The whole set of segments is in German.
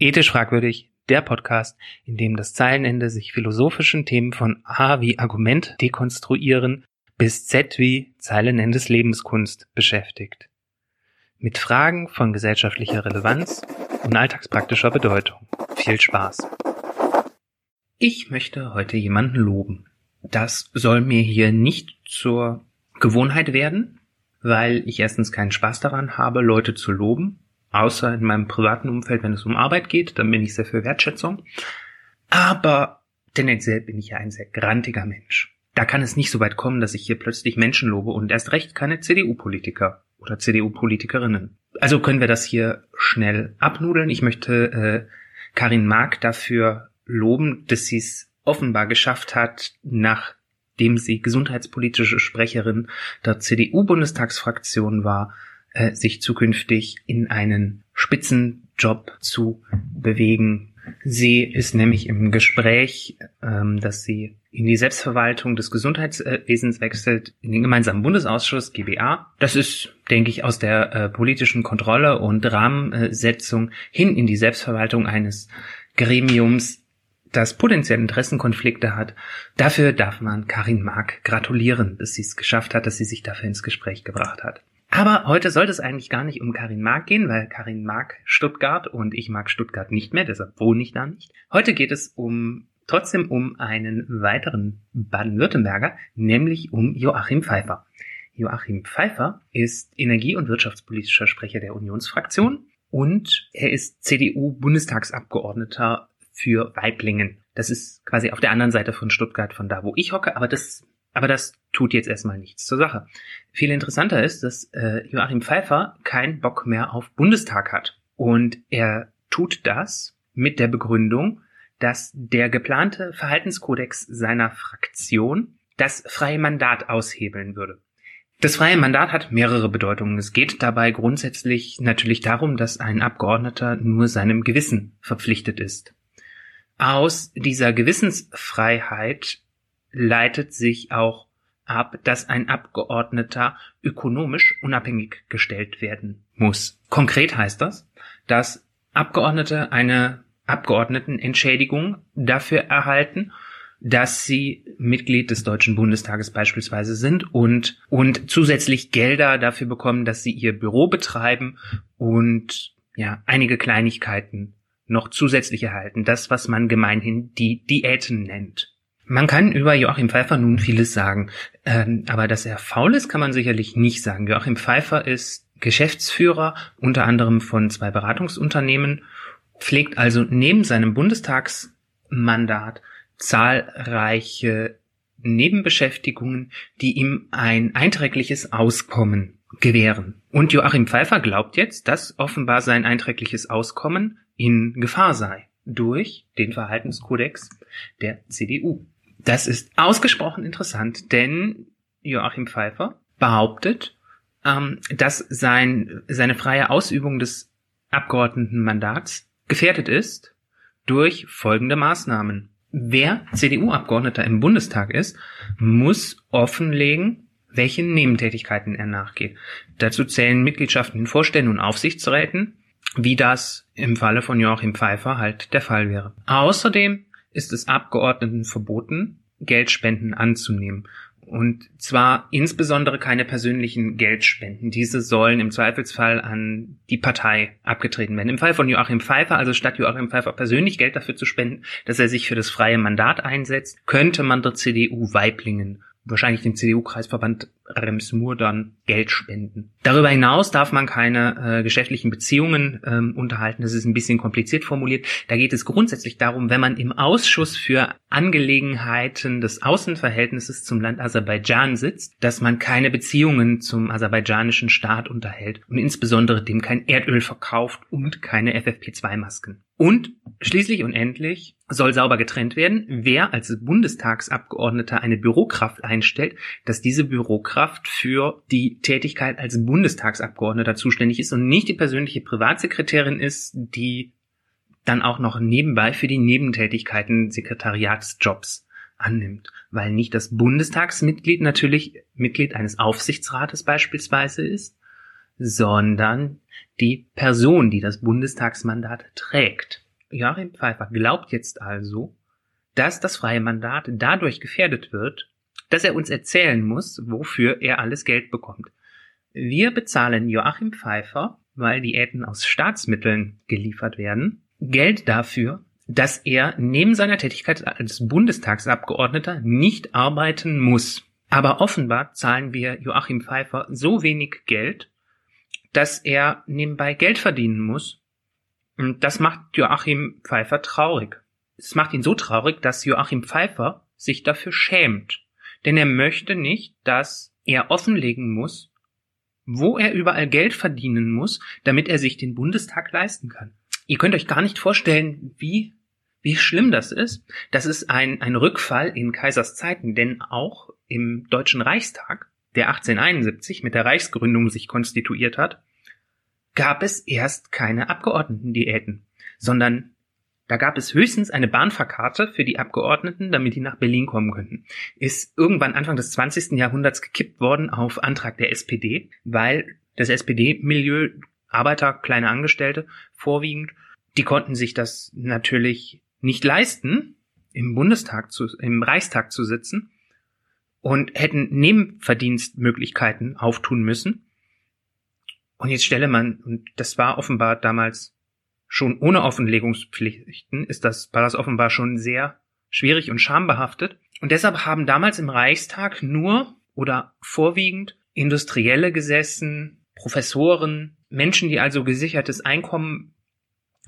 Ethisch fragwürdig, der Podcast, in dem das Zeilenende sich philosophischen Themen von A wie Argument dekonstruieren bis Z wie Zeilenendes Lebenskunst beschäftigt. Mit Fragen von gesellschaftlicher Relevanz und alltagspraktischer Bedeutung. Viel Spaß. Ich möchte heute jemanden loben. Das soll mir hier nicht zur Gewohnheit werden, weil ich erstens keinen Spaß daran habe, Leute zu loben Außer in meinem privaten Umfeld, wenn es um Arbeit geht, dann bin ich sehr für Wertschätzung. Aber tendenziell bin ich ja ein sehr grantiger Mensch. Da kann es nicht so weit kommen, dass ich hier plötzlich Menschen lobe und erst recht keine CDU-Politiker oder CDU-Politikerinnen. Also können wir das hier schnell abnudeln. Ich möchte äh, Karin Mark dafür loben, dass sie es offenbar geschafft hat, nachdem sie gesundheitspolitische Sprecherin der CDU-Bundestagsfraktion war, äh, sich zukünftig in einen Spitzenjob zu bewegen. Sie ist nämlich im Gespräch, ähm, dass sie in die Selbstverwaltung des Gesundheitswesens wechselt, in den gemeinsamen Bundesausschuss GBA. Das ist, denke ich, aus der äh, politischen Kontrolle und Rahmensetzung hin in die Selbstverwaltung eines Gremiums, das potenziell Interessenkonflikte hat. Dafür darf man Karin Mark gratulieren, dass sie es geschafft hat, dass sie sich dafür ins Gespräch gebracht hat. Aber heute sollte es eigentlich gar nicht um Karin Mark gehen, weil Karin mag Stuttgart und ich mag Stuttgart nicht mehr, deshalb wohne ich da nicht. Heute geht es um trotzdem um einen weiteren Baden-Württemberger, nämlich um Joachim Pfeiffer. Joachim Pfeiffer ist Energie- und wirtschaftspolitischer Sprecher der Unionsfraktion und er ist CDU-Bundestagsabgeordneter für Weiblingen. Das ist quasi auf der anderen Seite von Stuttgart, von da, wo ich hocke, aber das aber das tut jetzt erstmal nichts zur Sache. Viel interessanter ist, dass äh, Joachim Pfeiffer keinen Bock mehr auf Bundestag hat. Und er tut das mit der Begründung, dass der geplante Verhaltenskodex seiner Fraktion das freie Mandat aushebeln würde. Das freie Mandat hat mehrere Bedeutungen. Es geht dabei grundsätzlich natürlich darum, dass ein Abgeordneter nur seinem Gewissen verpflichtet ist. Aus dieser Gewissensfreiheit leitet sich auch ab, dass ein Abgeordneter ökonomisch unabhängig gestellt werden muss. Konkret heißt das, dass Abgeordnete eine Abgeordnetenentschädigung dafür erhalten, dass sie Mitglied des Deutschen Bundestages beispielsweise sind und, und zusätzlich Gelder dafür bekommen, dass sie ihr Büro betreiben und ja, einige Kleinigkeiten noch zusätzlich erhalten. Das, was man gemeinhin die Diäten nennt. Man kann über Joachim Pfeiffer nun vieles sagen, ähm, aber dass er faul ist, kann man sicherlich nicht sagen. Joachim Pfeiffer ist Geschäftsführer unter anderem von zwei Beratungsunternehmen, pflegt also neben seinem Bundestagsmandat zahlreiche Nebenbeschäftigungen, die ihm ein einträgliches Auskommen gewähren. Und Joachim Pfeiffer glaubt jetzt, dass offenbar sein einträgliches Auskommen in Gefahr sei durch den Verhaltenskodex der CDU. Das ist ausgesprochen interessant, denn Joachim Pfeiffer behauptet, ähm, dass sein, seine freie Ausübung des Abgeordnetenmandats gefährdet ist durch folgende Maßnahmen. Wer CDU-Abgeordneter im Bundestag ist, muss offenlegen, welchen Nebentätigkeiten er nachgeht. Dazu zählen Mitgliedschaften in Vorständen und Aufsichtsräten, wie das im Falle von Joachim Pfeiffer halt der Fall wäre. Außerdem ist es Abgeordneten verboten, Geldspenden anzunehmen. Und zwar insbesondere keine persönlichen Geldspenden. Diese sollen im Zweifelsfall an die Partei abgetreten werden. Im Fall von Joachim Pfeiffer, also statt Joachim Pfeiffer persönlich Geld dafür zu spenden, dass er sich für das freie Mandat einsetzt, könnte man der CDU Weiblingen wahrscheinlich den CDU-Kreisverband Rems-Mur dann Geld spenden. Darüber hinaus darf man keine äh, geschäftlichen Beziehungen ähm, unterhalten. Das ist ein bisschen kompliziert formuliert. Da geht es grundsätzlich darum, wenn man im Ausschuss für Angelegenheiten des Außenverhältnisses zum Land Aserbaidschan sitzt, dass man keine Beziehungen zum aserbaidschanischen Staat unterhält und insbesondere dem kein Erdöl verkauft und keine FFP2-Masken. Und schließlich und endlich soll sauber getrennt werden, wer als Bundestagsabgeordneter eine Bürokraft einstellt, dass diese Bürokraft für die Tätigkeit als Bundestagsabgeordneter zuständig ist und nicht die persönliche Privatsekretärin ist, die dann auch noch nebenbei für die Nebentätigkeiten Sekretariatsjobs annimmt, weil nicht das Bundestagsmitglied natürlich Mitglied eines Aufsichtsrates beispielsweise ist, sondern die Person, die das Bundestagsmandat trägt. Joachim Pfeiffer glaubt jetzt also, dass das freie Mandat dadurch gefährdet wird, dass er uns erzählen muss, wofür er alles Geld bekommt. Wir bezahlen Joachim Pfeiffer, weil Diäten aus Staatsmitteln geliefert werden, Geld dafür, dass er neben seiner Tätigkeit als Bundestagsabgeordneter nicht arbeiten muss. Aber offenbar zahlen wir Joachim Pfeiffer so wenig Geld, dass er nebenbei Geld verdienen muss. Und das macht Joachim Pfeiffer traurig. Es macht ihn so traurig, dass Joachim Pfeiffer sich dafür schämt. Denn er möchte nicht, dass er offenlegen muss, wo er überall Geld verdienen muss, damit er sich den Bundestag leisten kann. Ihr könnt euch gar nicht vorstellen, wie, wie schlimm das ist. Das ist ein, ein Rückfall in Kaisers Zeiten, denn auch im Deutschen Reichstag, der 1871 mit der Reichsgründung sich konstituiert hat, gab es erst keine Abgeordnetendiäten, sondern da gab es höchstens eine Bahnfahrkarte für die Abgeordneten, damit die nach Berlin kommen könnten. Ist irgendwann Anfang des 20. Jahrhunderts gekippt worden auf Antrag der SPD, weil das SPD-Milieu, Arbeiter, kleine Angestellte vorwiegend, die konnten sich das natürlich nicht leisten, im Bundestag zu, im Reichstag zu sitzen und hätten Nebenverdienstmöglichkeiten auftun müssen. Und jetzt stelle man, und das war offenbar damals schon ohne Offenlegungspflichten ist das, war das offenbar schon sehr schwierig und schambehaftet. Und deshalb haben damals im Reichstag nur oder vorwiegend Industrielle gesessen, Professoren, Menschen, die also gesichertes Einkommen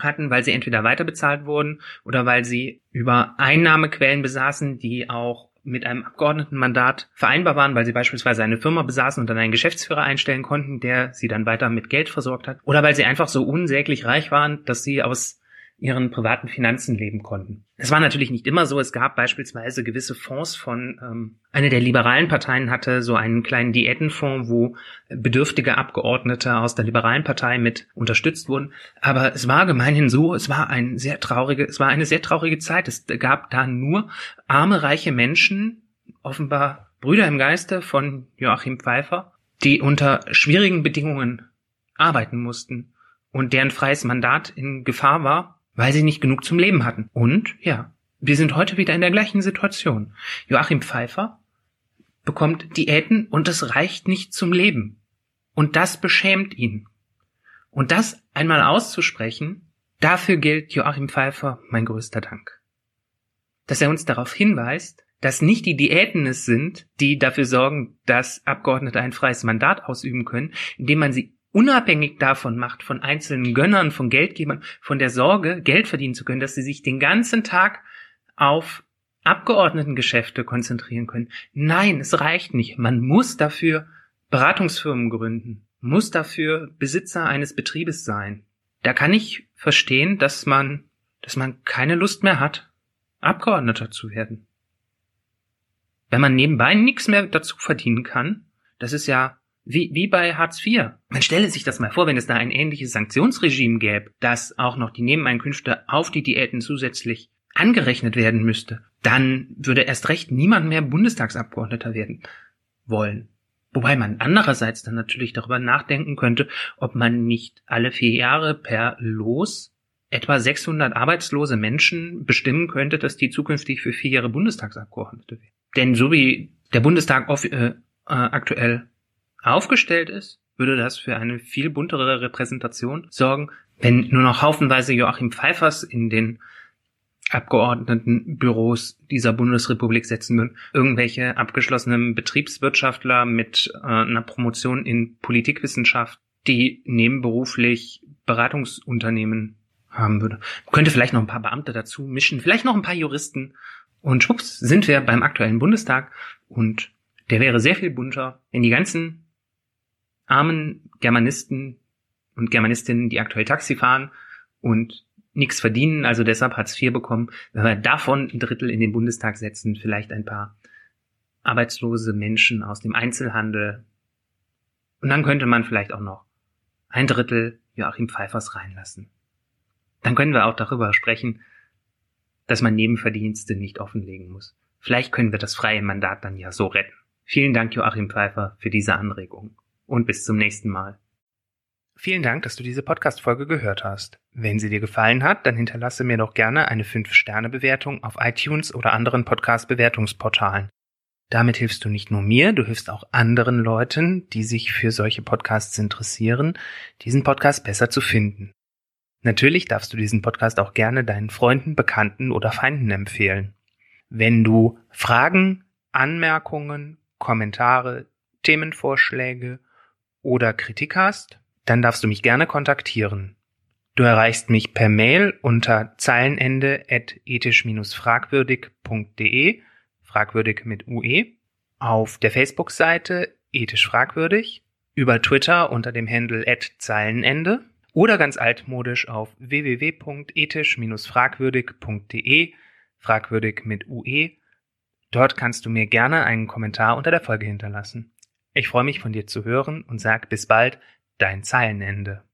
hatten, weil sie entweder weiterbezahlt wurden oder weil sie über Einnahmequellen besaßen, die auch mit einem Abgeordnetenmandat vereinbar waren, weil sie beispielsweise eine Firma besaßen und dann einen Geschäftsführer einstellen konnten, der sie dann weiter mit Geld versorgt hat, oder weil sie einfach so unsäglich reich waren, dass sie aus ihren privaten Finanzen leben konnten. Das war natürlich nicht immer so. Es gab beispielsweise gewisse Fonds von, ähm, eine der liberalen Parteien hatte so einen kleinen Diätenfonds, wo bedürftige Abgeordnete aus der liberalen Partei mit unterstützt wurden. Aber es war gemeinhin so, es war ein sehr traurige, es war eine sehr traurige Zeit. Es gab da nur arme, reiche Menschen, offenbar Brüder im Geiste von Joachim Pfeiffer, die unter schwierigen Bedingungen arbeiten mussten und deren freies Mandat in Gefahr war weil sie nicht genug zum Leben hatten. Und ja, wir sind heute wieder in der gleichen Situation. Joachim Pfeiffer bekommt Diäten und es reicht nicht zum Leben. Und das beschämt ihn. Und das einmal auszusprechen, dafür gilt Joachim Pfeiffer mein größter Dank. Dass er uns darauf hinweist, dass nicht die Diäten es sind, die dafür sorgen, dass Abgeordnete ein freies Mandat ausüben können, indem man sie unabhängig davon macht, von einzelnen Gönnern, von Geldgebern, von der Sorge, Geld verdienen zu können, dass sie sich den ganzen Tag auf Abgeordnetengeschäfte konzentrieren können. Nein, es reicht nicht. Man muss dafür Beratungsfirmen gründen, muss dafür Besitzer eines Betriebes sein. Da kann ich verstehen, dass man, dass man keine Lust mehr hat, Abgeordneter zu werden. Wenn man nebenbei nichts mehr dazu verdienen kann, das ist ja wie, wie bei Hartz IV. Man stelle sich das mal vor, wenn es da ein ähnliches Sanktionsregime gäbe, dass auch noch die Nebeneinkünfte auf die Diäten zusätzlich angerechnet werden müsste, dann würde erst recht niemand mehr Bundestagsabgeordneter werden wollen. Wobei man andererseits dann natürlich darüber nachdenken könnte, ob man nicht alle vier Jahre per Los etwa 600 arbeitslose Menschen bestimmen könnte, dass die zukünftig für vier Jahre Bundestagsabgeordnete werden. Denn so wie der Bundestag auf, äh, äh, aktuell aufgestellt ist, würde das für eine viel buntere Repräsentation sorgen, wenn nur noch haufenweise Joachim Pfeifers in den Abgeordnetenbüros dieser Bundesrepublik setzen würden, irgendwelche abgeschlossenen Betriebswirtschaftler mit äh, einer Promotion in Politikwissenschaft, die nebenberuflich Beratungsunternehmen haben würde. Könnte vielleicht noch ein paar Beamte dazu mischen, vielleicht noch ein paar Juristen und schwupps sind wir beim aktuellen Bundestag und der wäre sehr viel bunter, wenn die ganzen armen Germanisten und Germanistinnen, die aktuell Taxi fahren und nichts verdienen, also deshalb Hartz IV bekommen, wenn wir davon ein Drittel in den Bundestag setzen, vielleicht ein paar arbeitslose Menschen aus dem Einzelhandel. Und dann könnte man vielleicht auch noch ein Drittel Joachim Pfeifers reinlassen. Dann können wir auch darüber sprechen, dass man Nebenverdienste nicht offenlegen muss. Vielleicht können wir das freie Mandat dann ja so retten. Vielen Dank, Joachim Pfeiffer, für diese Anregung und bis zum nächsten Mal. Vielen Dank, dass du diese Podcast-Folge gehört hast. Wenn sie dir gefallen hat, dann hinterlasse mir doch gerne eine 5-Sterne-Bewertung auf iTunes oder anderen Podcast-Bewertungsportalen. Damit hilfst du nicht nur mir, du hilfst auch anderen Leuten, die sich für solche Podcasts interessieren, diesen Podcast besser zu finden. Natürlich darfst du diesen Podcast auch gerne deinen Freunden, Bekannten oder Feinden empfehlen. Wenn du Fragen, Anmerkungen, Kommentare, Themenvorschläge oder Kritik hast, dann darfst du mich gerne kontaktieren. Du erreichst mich per Mail unter zeilenende at ethisch-fragwürdig.de, fragwürdig mit UE, auf der Facebook-Seite ethisch fragwürdig, über Twitter unter dem Handle Zeilenende oder ganz altmodisch auf www.ethisch-fragwürdig.de, fragwürdig mit UE. Dort kannst du mir gerne einen Kommentar unter der Folge hinterlassen. Ich freue mich von dir zu hören und sag bis bald, dein Zeilenende.